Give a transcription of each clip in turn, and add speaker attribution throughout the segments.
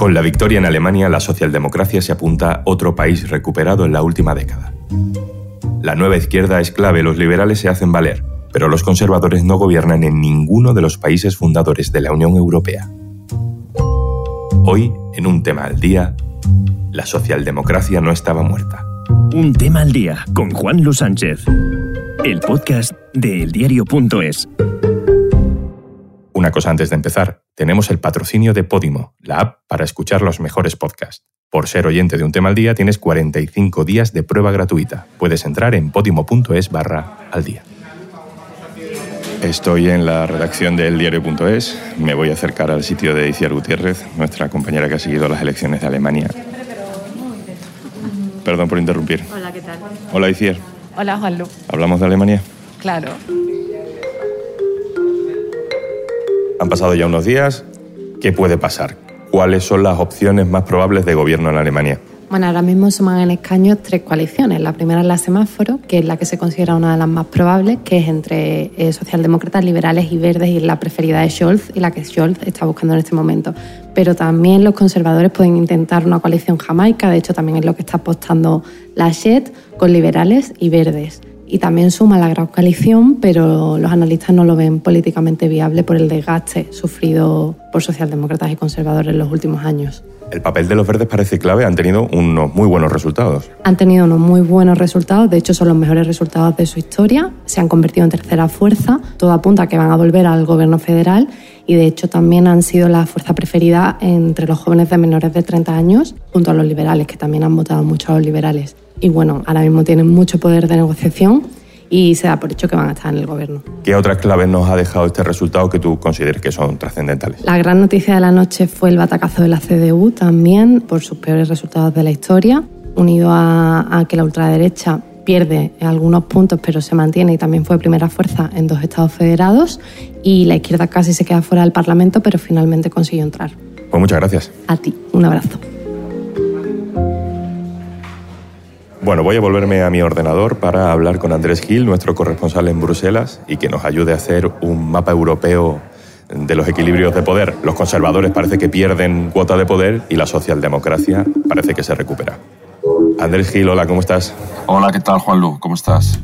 Speaker 1: Con la victoria en Alemania, la socialdemocracia se apunta a otro país recuperado en la última década. La nueva izquierda es clave, los liberales se hacen valer, pero los conservadores no gobiernan en ninguno de los países fundadores de la Unión Europea. Hoy, en un tema al día, la socialdemocracia no estaba muerta.
Speaker 2: Un tema al día con Juan Luis Sánchez, el podcast de eldiario.es.
Speaker 1: Una cosa antes de empezar, tenemos el patrocinio de Podimo, la app para escuchar los mejores podcasts. Por ser oyente de un tema al día tienes 45 días de prueba gratuita. Puedes entrar en podimo.es barra al día. Estoy en la redacción del diario.es. Me voy a acercar al sitio de Iciar Gutiérrez, nuestra compañera que ha seguido las elecciones de Alemania. Perdón por interrumpir.
Speaker 3: Hola, ¿qué tal?
Speaker 1: Hola, Iciar.
Speaker 3: Hola, Juanlu.
Speaker 1: ¿Hablamos de Alemania?
Speaker 3: Claro.
Speaker 1: Han pasado ya unos días. ¿Qué puede pasar? ¿Cuáles son las opciones más probables de gobierno en Alemania?
Speaker 3: Bueno, ahora mismo suman en escaños tres coaliciones. La primera es la semáforo, que es la que se considera una de las más probables, que es entre eh, socialdemócratas, liberales y verdes, y la preferida de Scholz y la que Scholz está buscando en este momento. Pero también los conservadores pueden intentar una coalición jamaica, de hecho también es lo que está apostando la JET, con liberales y verdes. Y también suma la gran coalición, pero los analistas no lo ven políticamente viable por el desgaste sufrido por socialdemócratas y conservadores en los últimos años.
Speaker 1: El papel de los verdes parece clave, han tenido unos muy buenos resultados.
Speaker 3: Han tenido unos muy buenos resultados, de hecho son los mejores resultados de su historia, se han convertido en tercera fuerza, todo apunta a que van a volver al gobierno federal y de hecho también han sido la fuerza preferida entre los jóvenes de menores de 30 años, junto a los liberales, que también han votado mucho a los liberales. Y bueno, ahora mismo tienen mucho poder de negociación y se da por hecho que van a estar en el gobierno.
Speaker 1: ¿Qué otras claves nos ha dejado este resultado que tú consideres que son trascendentales?
Speaker 3: La gran noticia de la noche fue el batacazo de la CDU también, por sus peores resultados de la historia, unido a, a que la ultraderecha pierde algunos puntos pero se mantiene y también fue primera fuerza en dos estados federados y la izquierda casi se queda fuera del Parlamento pero finalmente consiguió entrar.
Speaker 1: Pues muchas gracias.
Speaker 3: A ti, un abrazo.
Speaker 1: Bueno, voy a volverme a mi ordenador para hablar con Andrés Gil, nuestro corresponsal en Bruselas, y que nos ayude a hacer un mapa europeo de los equilibrios de poder. Los conservadores parece que pierden cuota de poder y la socialdemocracia parece que se recupera. Andrés Gil, hola, ¿cómo estás?
Speaker 4: Hola, ¿qué tal, Juanlu? ¿Cómo estás?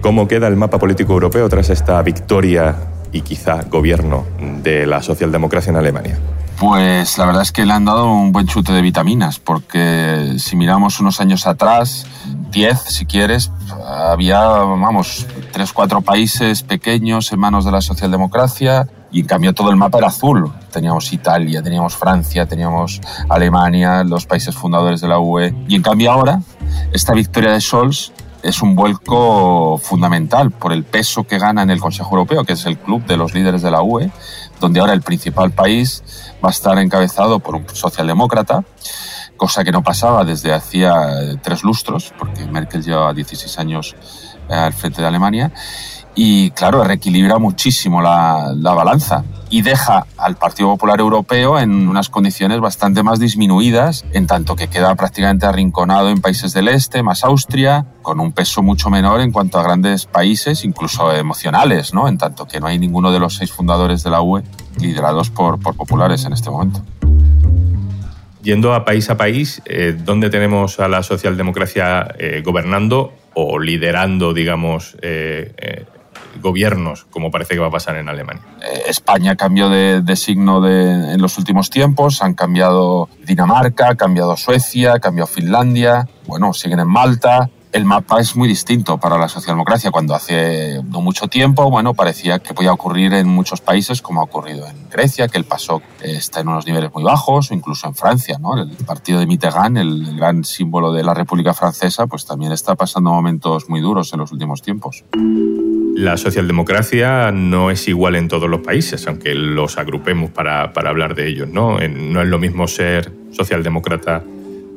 Speaker 1: ¿Cómo queda el mapa político europeo tras esta victoria y quizá gobierno de la socialdemocracia en Alemania?
Speaker 4: Pues la verdad es que le han dado un buen chute de vitaminas, porque si miramos unos años atrás, 10 si quieres, había, vamos, tres, cuatro países pequeños en manos de la socialdemocracia y en cambio todo el mapa era azul. Teníamos Italia, teníamos Francia, teníamos Alemania, los países fundadores de la UE. Y en cambio ahora, esta victoria de Scholz es un vuelco fundamental por el peso que gana en el Consejo Europeo, que es el club de los líderes de la UE, donde ahora el principal país va a estar encabezado por un socialdemócrata, cosa que no pasaba desde hacía tres lustros, porque Merkel lleva 16 años al frente de Alemania, y claro, reequilibra muchísimo la, balanza y deja al Partido Popular Europeo en unas condiciones bastante más disminuidas, en tanto que queda prácticamente arrinconado en países del este, más Austria, con un peso mucho menor en cuanto a grandes países, incluso emocionales, ¿no? en tanto que no hay ninguno de los seis fundadores de la UE liderados por, populares en este momento.
Speaker 1: Yendo a país a país, eh, ¿dónde tenemos a la socialdemocracia eh, gobernando o liderando, digamos, eh, gobiernos, como parece que va a pasar en Alemania?
Speaker 4: Eh, España cambió de, de signo de, en los últimos tiempos, han cambiado Dinamarca, ha cambiado Suecia, ha cambiado Finlandia, bueno, siguen en Malta. El mapa es muy distinto para la socialdemocracia. Cuando hace no mucho tiempo, bueno, parecía que podía ocurrir en muchos países, como ha ocurrido en Grecia, que el PASOK está en unos niveles muy bajos, o incluso en Francia, ¿no? El partido de Mitterrand, el gran símbolo de la República Francesa, pues también está pasando momentos muy duros en los últimos tiempos.
Speaker 1: La socialdemocracia no es igual en todos los países, aunque los agrupemos para, para hablar de ellos. ¿no? no es lo mismo ser socialdemócrata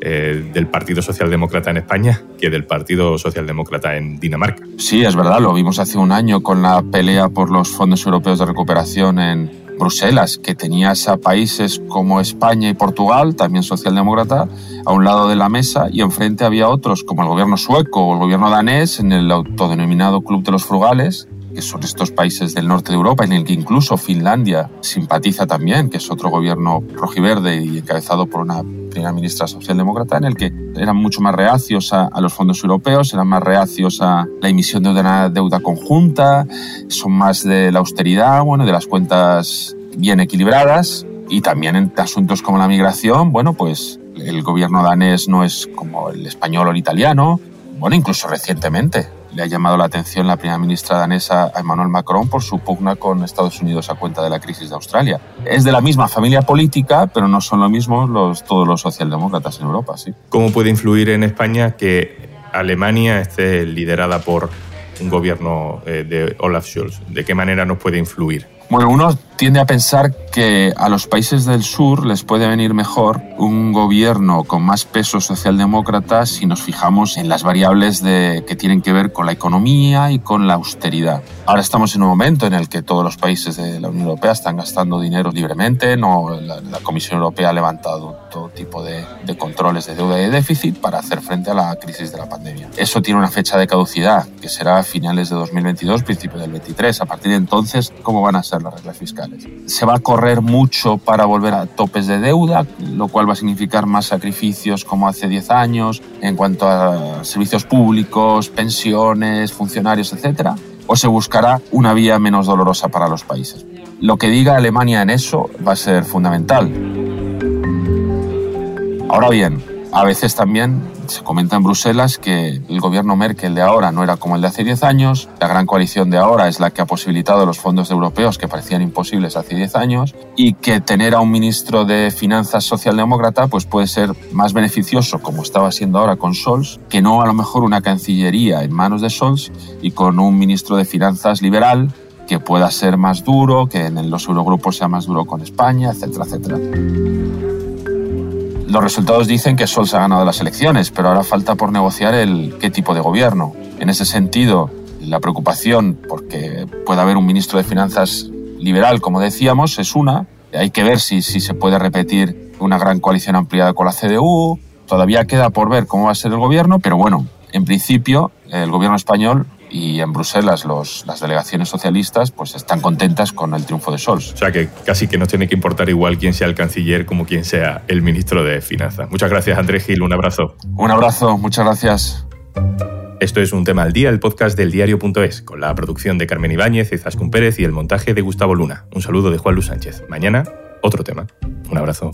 Speaker 1: eh, del Partido Socialdemócrata en España que del Partido Socialdemócrata en Dinamarca.
Speaker 4: Sí, es verdad, lo vimos hace un año con la pelea por los fondos europeos de recuperación en Bruselas, que tenías a países como España y Portugal, también socialdemócrata, a un lado de la mesa y enfrente había otros como el gobierno sueco o el gobierno danés en el autodenominado Club de los Frugales, que son estos países del norte de Europa, en el que incluso Finlandia simpatiza también, que es otro gobierno rojiverde y encabezado por una primera ministra socialdemócrata, en el que eran mucho más reacios a, los fondos europeos, eran más reacios a la emisión de una deuda conjunta, son más de la austeridad, bueno, de las cuentas bien equilibradas. Y también en asuntos como la migración, bueno, pues el gobierno danés no es como el español o el italiano, bueno, incluso recientemente le ha llamado la atención la primera ministra danesa a Emmanuel Macron por su pugna con Estados Unidos a cuenta de la crisis de Australia. Es de la misma familia política, pero no son lo mismo los, todos los socialdemócratas en Europa, sí.
Speaker 1: ¿Cómo puede influir en España que Alemania esté liderada por un gobierno eh, de Olaf Scholz? ¿De qué manera nos puede influir?
Speaker 4: Bueno, uno tiende a pensar que a los países del sur les puede venir mejor un gobierno con más peso socialdemócrata si nos fijamos en las variables de, que tienen que ver con la economía y con la austeridad. Ahora estamos en un momento en el que todos los países de la Unión Europea están gastando dinero libremente, no, la, Comisión Europea ha levantado todo tipo de, de controles de deuda y de déficit para hacer frente a la crisis de la pandemia. Eso tiene una fecha de caducidad, que será a finales de 2022, principios del 23. A partir de entonces, ¿cómo van a ser las reglas fiscales? Se va a correr mucho para volver a topes de deuda, lo cual va a significar más sacrificios como hace 10 años en cuanto a servicios públicos, pensiones, funcionarios, etc. O se buscará una vía menos dolorosa para los países. Lo que diga Alemania en eso va a ser fundamental. Ahora bien, a veces también se comenta en Bruselas que el gobierno Merkel de ahora no era como el de hace 10 años, la gran coalición de ahora es la que ha posibilitado los fondos europeos que parecían imposibles hace 10 años y que tener a un ministro de Finanzas socialdemócrata pues puede ser más beneficioso como estaba siendo ahora con Scholz que no a lo mejor una cancillería en manos de Scholz y con un ministro de Finanzas liberal que pueda ser más duro, que en los eurogrupos sea más duro con España, etcétera, etcétera los resultados dicen que Scholz ha ganado las elecciones, pero ahora falta por negociar el qué tipo de gobierno. En ese sentido, la preocupación porque pueda haber un ministro de Finanzas liberal, como decíamos, es una. Hay que ver si se puede repetir una gran coalición ampliada con la CDU. Todavía queda por ver cómo va a ser el gobierno, pero bueno, en principio el gobierno español y en Bruselas los, las delegaciones socialistas pues están contentas con el triunfo de Scholz.
Speaker 1: O sea que casi que nos tiene que importar igual quién sea el canciller como quién sea el ministro de Finanzas. Muchas gracias Andrés Gil, un abrazo.
Speaker 4: Un abrazo, muchas gracias.
Speaker 1: Esto es Un Tema al Día, el podcast del diario.es, con la producción de Carmen Ibáñez, Izaskun Pérez y el montaje de Gustavo Luna. Un saludo de Juan Luis Sánchez. Mañana, otro tema. Un abrazo.